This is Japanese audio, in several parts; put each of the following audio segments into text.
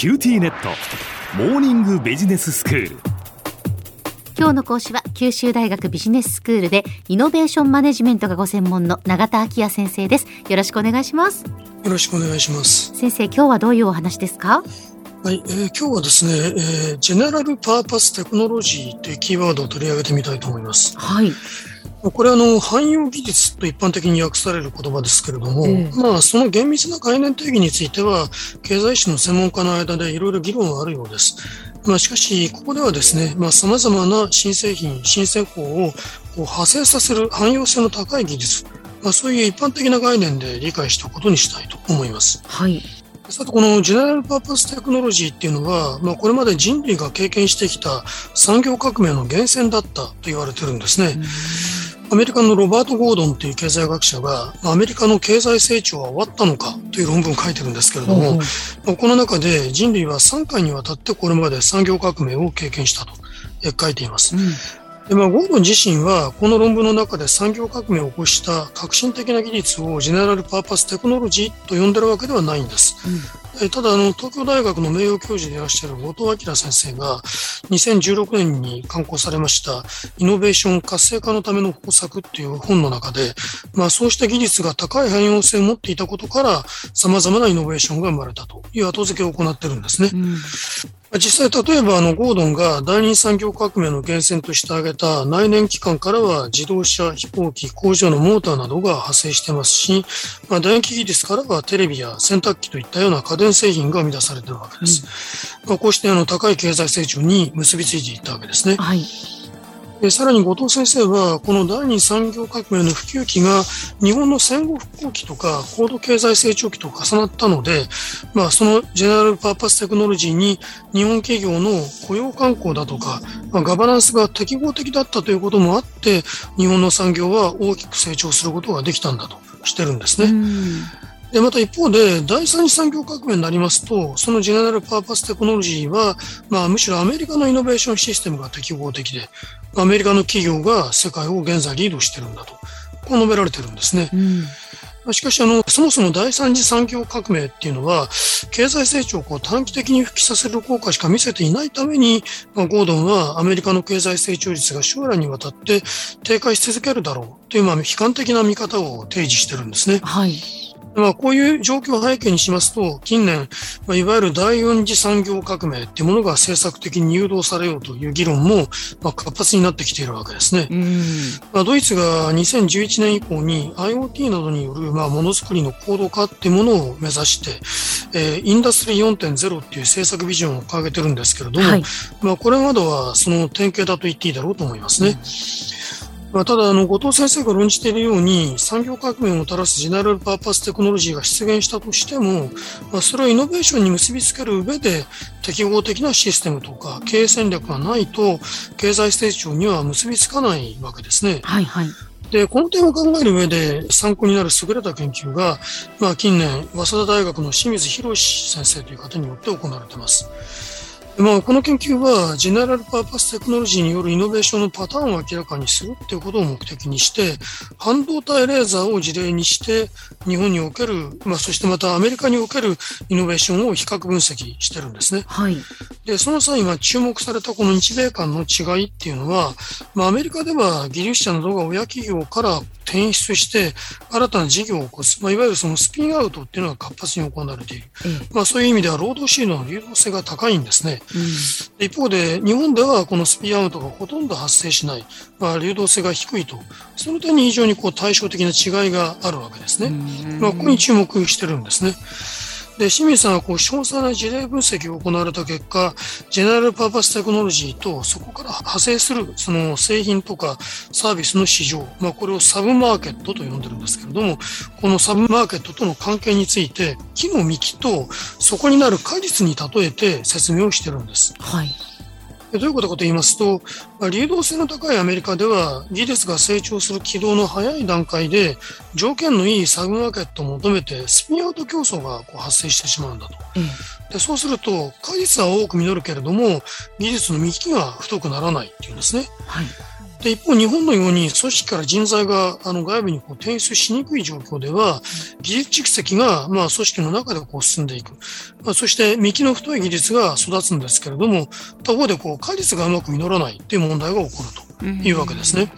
QTnet。モーニングビジネススクール。今日の講師は九州大学ビジネススクールでイノベーションマネジメントがご専門の永田晃也先生です。よろしくお願いします。よろしくお願いします。先生今日はどういうお話ですか？はい、えー、今日はですね、えー、 General Purpose Technology というキーワードを取り上げてみたいと思います。はい。これはあの汎用技術と一般的に訳される言葉ですけれども、えまあその厳密な概念定義については経済史の専門家の間でいろいろ議論はあるようです。まあ、しかし、ここではですね、まあ、様々な新製品、新製法を派生させる汎用性の高い技術、まあ、そういう一般的な概念で理解したことにしたいと思います。はい。さて、このジェネラルパーパステクノロジーっていうのは、まあ、これまで人類が経験してきた産業革命の源泉だったと言われてるんですね。アメリカのロバート・ゴードンという経済学者が、アメリカの経済成長は終わったのかという論文を書いてるんですけれども、うん、この中で人類は3回にわたってこれまで産業革命を経験したと書いています。うんでまあ、ゴードン自身はこの論文の中で産業革命を起こした革新的な技術をジェネラルパーパステクノロジーと呼んでるわけではないんです。うん、ただあの、東京大学の名誉教授でいらっしゃる後藤明先生が2016年に刊行されましたイノベーション活性化のための方策っていう本の中で、まあ、そうした技術が高い汎用性を持っていたことから様々なイノベーションが生まれたという後付けを行ってるんですね。うん実際、例えば、あの、ゴードンが第二産業革命の源泉として挙げた内燃機関からは自動車、飛行機、工場のモーターなどが派生してますし、まあ、電気技術からはテレビや洗濯機といったような家電製品が生み出されているわけです。うん、まあ、こうしてあの高い経済成長に結びついていったわけですね。はい。さらに後藤先生は、この第二産業革命の普及期が日本の戦後復興期とか高度経済成長期と重なったので、まあ、そのジェネラルパーパステクノロジーに日本企業の雇用慣行だとか、まあ、ガバナンスが適合的だったということもあって、日本の産業は大きく成長することができたんだとしてるんですね。で、また一方で、第三次産業革命になりますと、そのジェネラルパーパステクノロジーは、まあ、むしろアメリカのイノベーションシステムが適合的で、アメリカの企業が世界を現在リードしてるんだと、こう述べられてるんですね。うんしかしあの、そもそも第三次産業革命っていうのは、経済成長をこう短期的に復帰させる効果しか見せていないために、まあ、ゴードンはアメリカの経済成長率が将来にわたって低下し続けるだろうという、まあ、悲観的な見方を提示してるんですね。はい。まあ、こういう状況を背景にしますと、近年、まあ、いわゆる第四次産業革命っていうものが政策的に誘導されようという議論も、まあ、活発になってきているわけですね。まあ、ドイツが2011年以降に IoT などによる、まあ、ものづくりの高度化っていうものを目指して、えー、インダストリー4.0っていう政策ビジョンを掲げてるんですけれども、はい、まあ、これまではその典型だと言っていいだろうと思いますね。うんまあ、ただあの、後藤先生が論じているように、産業革命をもたらすジェネラルパーパステクノロジーが出現したとしても、まあ、それをイノベーションに結びつける上で、適合的なシステムとか経営戦略がないと、経済成長には結びつかないわけですね。はいはい。で、この点を考える上で参考になる優れた研究が、まあ、近年、早稲田大学の清水博先生という方によって行われています。まあ、この研究は、ジェネラルパーパステクノロジーによるイノベーションのパターンを明らかにするということを目的にして、半導体レーザーを事例にして、日本における、まあ、そしてまたアメリカにおけるイノベーションを比較分析してるんですね。はい。で、その際、今注目されたこの日米間の違いっていうのは、まあ、アメリカでは技術者などが親企業から転出して新たな事業を起こす、まあ、いわゆるそのスピンアウトっていうのが活発に行われている、まあ、そういう意味では労働シードの流動性が高いんですね、うん、一方で日本ではこのスピンアウトがほとんど発生しない、まあ、流動性が低いと。その点に非常にこう対照的な違いがあるわけですね、まあ、ここに注目してるんですね。で、清水さんはこう詳細な事例分析を行われた結果、ジェネラルパーパステクノロジーとそこから派生するその製品とかサービスの市場、まあ、これをサブマーケットと呼んでるんですけれども、このサブマーケットとの関係について、木の幹とそこになる果実に例えて説明をしてるんです。はい。どういうことかと言いますと、まあ、流動性の高いアメリカでは技術が成長する軌道の早い段階で条件のいいサブマーケットを求めてスピンアウト競争がこう発生してしまうんだと。うん、でそうすると果実は多く実るけれども技術の幹が太くならないっていうんですね。はいで一方、日本のように組織から人材があの外部にこう転出しにくい状況では、技術蓄積がまあ組織の中でこう進んでいく。まあ、そして幹の太い技術が育つんですけれども、他方でこう果実がうまく実らないという問題が起こるというわけですね。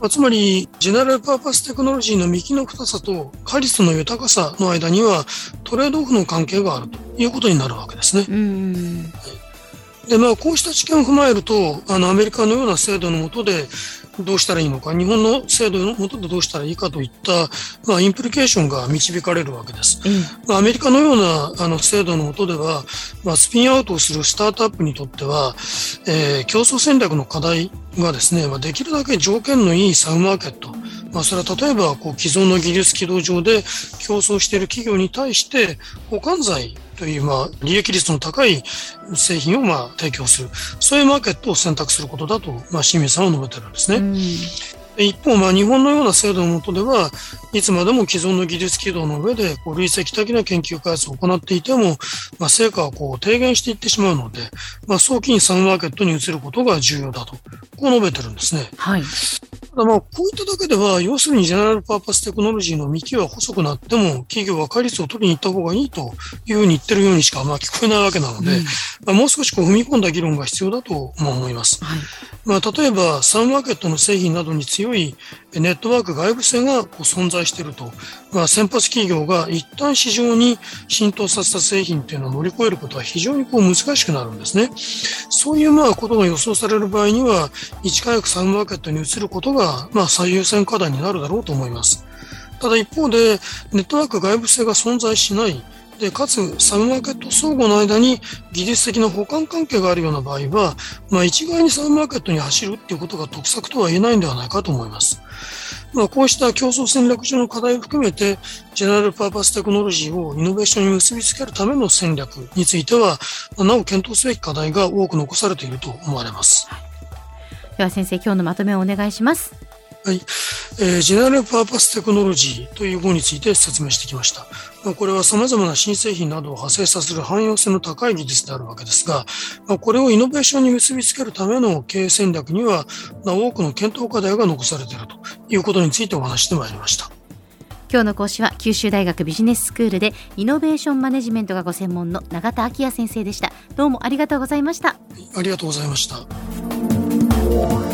まあ、つまり、ジェネラルパーパステクノロジーの幹の太さと果実の豊かさの間にはトレードオフの関係があるということになるわけですね。で、まあ、こうした知見を踏まえると、あの、アメリカのような制度の下で、どうしたらいいのか、日本の制度の下でどうしたらいいかといった、まあ、インプリケーションが導かれるわけです。うん、まあ、アメリカのようなあの制度の下では、まあ、スピンアウトをするスタートアップにとっては、えー、競争戦略の課題がですね、まあ、できるだけ条件のいいサウマーケット、まあ、それは例えばこう既存の技術軌道上で競争している企業に対して補完剤という、まあ、利益率の高い製品を、まあ、提供する。そういうマーケットを選択することだと、まあ、清水さんは述べてるんですね。一方、まあ、日本のような制度の下では、いつまでも既存の技術軌道の上で、こう、累積的な研究開発を行っていても、まあ、成果はこう、低減していってしまうので、まあ、早期にサンマーケットに移ることが重要だと、こう述べてるんですね。はい。ただまあ、こういっただけでは、要するにジェネラルパーパステクノロジーの幹は細くなっても、企業は倍率を取りに行った方がいいというふうに言ってるようにしかまあ聞こえないわけなので、うん、まあ、もう少しこう踏み込んだ議論が必要だと思います。はい、まあ、例えば、サンマーケットの製品などに強いネットワーク外部性がこう存在していると、まあ、先発企業が一旦市場に浸透させた製品というのを乗り越えることは非常にこう難しくなるんですね。そういうまあことが予想される場合には、いち早くサンマーケットに移ることがまあ最優先課題になるだろうと思います。ただ一方で、ネットワーク外部性が存在しない、で、かつ、サブマーケット相互の間に技術的な補完関係があるような場合は、まあ一概にサブマーケットに走るっていうことが得策とは言えないんではないかと思います。まあこうした競争戦略上の課題を含めて、ジェネラルパーパステクノロジーをイノベーションに結びつけるための戦略については、なお検討すべき課題が多く残されていると思われます。では先生、今日のまとめをお願いします。はい。えー、ジェネラルパーパステクノロジーという語について説明してきました。まあ、これは様々な新製品などを派生させる汎用性の高い技術であるわけですが、まあ、これをイノベーションに結びつけるための経営戦略には、まあ、多くの検討課題が残されているということについてお話してまいりました。今日の講師は九州大学ビジネススクールでイノベーションマネジメントがご専門の永田昭也先生でした。どうもありがとうございました。ありがとうございました。